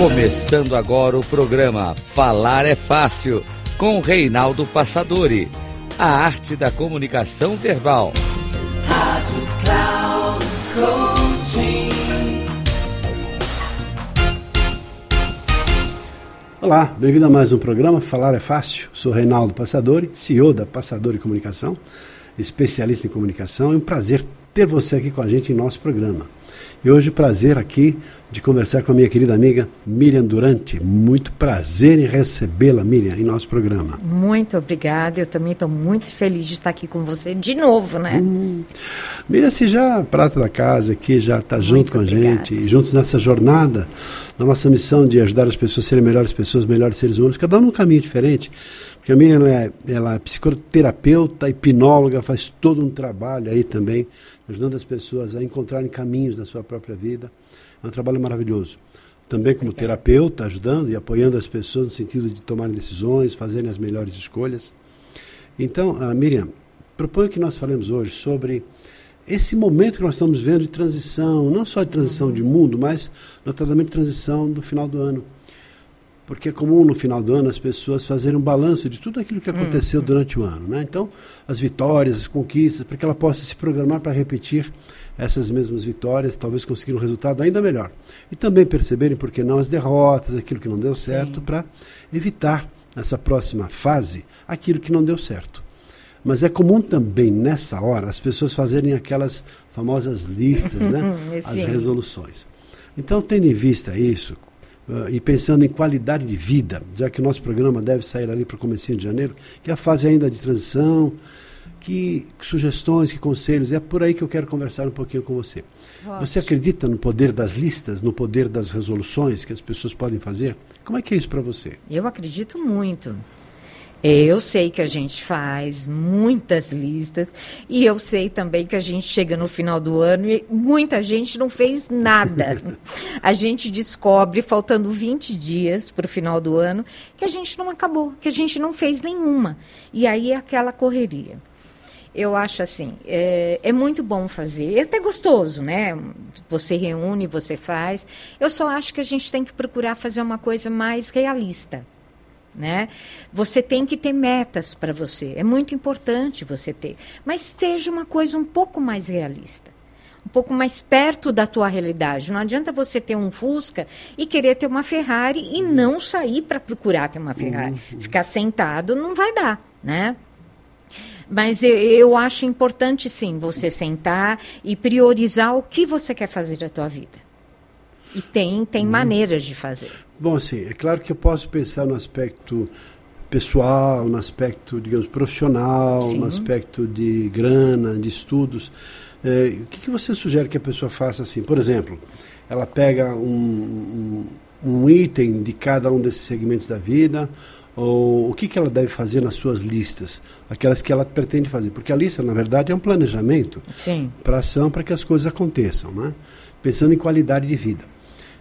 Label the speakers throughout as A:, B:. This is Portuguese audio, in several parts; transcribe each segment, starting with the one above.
A: Começando agora o programa Falar é Fácil, com Reinaldo Passadori. A arte da comunicação verbal. Rádio Cloud Coaching.
B: Olá, bem-vindo a mais um programa Falar é Fácil. Sou Reinaldo Passadori, CEO da Passadori Comunicação, especialista em comunicação. É um prazer ter você aqui com a gente em nosso programa. E hoje, prazer aqui de conversar com a minha querida amiga Miriam Durante. Muito prazer em recebê-la, Miriam, em nosso programa.
C: Muito obrigada. Eu também estou muito feliz de estar aqui com você de novo, né? Hum.
B: Miriam, se já prata da casa aqui, já está junto com obrigada. a gente, juntos nessa jornada, na nossa missão de ajudar as pessoas a serem melhores pessoas, melhores seres humanos, cada um num caminho diferente. Porque a Miriam ela é, ela é psicoterapeuta, hipnóloga, faz todo um trabalho aí também, ajudando as pessoas a encontrarem caminhos na sua própria vida. É um trabalho maravilhoso. Também como terapeuta, ajudando e apoiando as pessoas no sentido de tomarem decisões, fazerem as melhores escolhas. Então, uh, Miriam, proponho que nós falemos hoje sobre esse momento que nós estamos vendo de transição, não só de transição de mundo, mas notadamente de transição do final do ano porque é comum no final do ano as pessoas fazerem um balanço de tudo aquilo que aconteceu uhum. durante o ano. Né? Então, as vitórias, as conquistas, para que ela possa se programar para repetir essas mesmas vitórias, talvez conseguir um resultado ainda melhor. E também perceberem, por que não, as derrotas, aquilo que não deu certo, para evitar, nessa próxima fase, aquilo que não deu certo. Mas é comum também, nessa hora, as pessoas fazerem aquelas famosas listas, né? as resoluções. Então, tendo em vista isso, Uh, e pensando em qualidade de vida, já que o nosso programa deve sair ali para o começo de janeiro, que é a fase ainda de transição, que, que, sugestões, que conselhos, é por aí que eu quero conversar um pouquinho com você. Ótimo. Você acredita no poder das listas, no poder das resoluções que as pessoas podem fazer? Como é que é isso para você?
C: Eu acredito muito. Eu sei que a gente faz muitas listas e eu sei também que a gente chega no final do ano e muita gente não fez nada. a gente descobre, faltando 20 dias para o final do ano, que a gente não acabou, que a gente não fez nenhuma. E aí é aquela correria. Eu acho assim, é, é muito bom fazer, é até gostoso, né? Você reúne, você faz. Eu só acho que a gente tem que procurar fazer uma coisa mais realista né? Você tem que ter metas para você. É muito importante você ter, mas seja uma coisa um pouco mais realista. Um pouco mais perto da tua realidade. Não adianta você ter um Fusca e querer ter uma Ferrari e não sair para procurar ter uma Ferrari. Uhum. Ficar sentado não vai dar, né? Mas eu, eu, acho importante sim você sentar e priorizar o que você quer fazer da tua vida. E tem, tem uhum. maneiras de fazer.
B: Bom, assim, é claro que eu posso pensar no aspecto pessoal, no aspecto, digamos, profissional, Sim. no aspecto de grana, de estudos. É, o que, que, você sugere que a pessoa faça assim? Por exemplo, ela pega um, um, um, item de cada um desses segmentos da vida, ou o que, que ela deve fazer nas suas listas, aquelas que ela pretende fazer. Porque a lista, na verdade, é um planejamento para ação, para que as coisas aconteçam, né? pensando em qualidade de vida.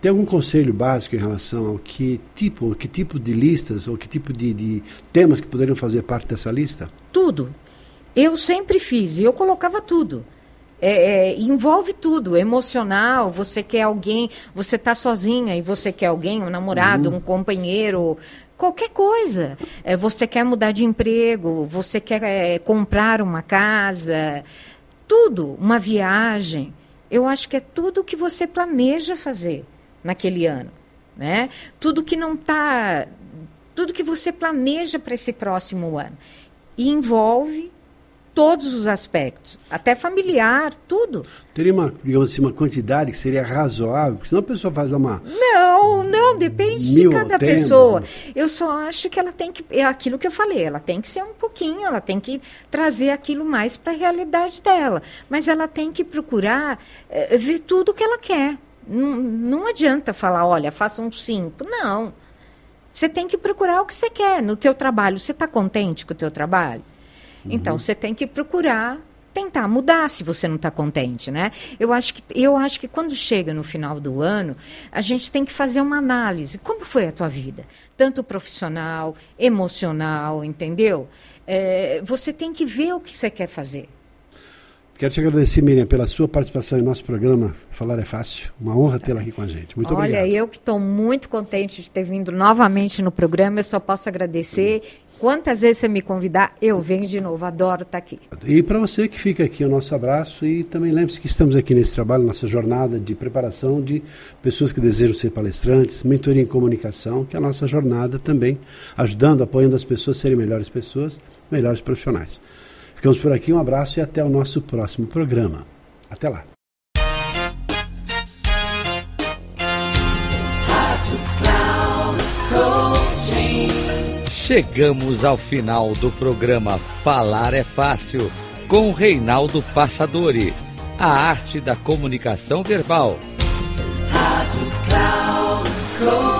B: Tem algum conselho básico em relação ao que tipo, que tipo de listas ou que tipo de, de temas que poderiam fazer parte dessa lista?
C: Tudo. Eu sempre fiz e eu colocava tudo. É, é, envolve tudo, emocional, você quer alguém, você está sozinha e você quer alguém, um namorado, uhum. um companheiro, qualquer coisa. É, você quer mudar de emprego, você quer é, comprar uma casa, tudo, uma viagem. Eu acho que é tudo que você planeja fazer naquele ano, né? Tudo que não está, tudo que você planeja para esse próximo ano e envolve todos os aspectos, até familiar, tudo.
B: Teria uma, digamos assim, uma quantidade que seria razoável, porque senão a pessoa faz uma.
C: Não, não, depende de cada temas, pessoa. Né? Eu só acho que ela tem que. É aquilo que eu falei, ela tem que ser um pouquinho, ela tem que trazer aquilo mais para a realidade dela. Mas ela tem que procurar é, ver tudo o que ela quer. Não, não adianta falar, olha, faça um cinco. Não. Você tem que procurar o que você quer no teu trabalho. Você está contente com o teu trabalho? Uhum. Então, você tem que procurar tentar mudar se você não está contente, né? Eu acho, que, eu acho que quando chega no final do ano, a gente tem que fazer uma análise. Como foi a tua vida? Tanto profissional, emocional, entendeu? É, você tem que ver o que você quer fazer.
B: Quero te agradecer, Miriam, pela sua participação em nosso programa. Falar é fácil. Uma honra tê-la aqui com a gente. Muito
C: Olha,
B: obrigado.
C: Olha, eu que estou muito contente de ter vindo novamente no programa. Eu só posso agradecer. Quantas vezes você me convidar, eu venho de novo. Adoro estar aqui.
B: E para você que fica aqui, o nosso abraço. E também lembre-se que estamos aqui nesse trabalho, nossa jornada de preparação de pessoas que desejam ser palestrantes, mentoria em comunicação, que é a nossa jornada também, ajudando, apoiando as pessoas a serem melhores pessoas, melhores profissionais. Ficamos por aqui, um abraço e até o nosso próximo programa. Até lá.
A: Chegamos ao final do programa Falar é Fácil, com Reinaldo Passadori. A arte da comunicação verbal. Rádio Cloud Coaching.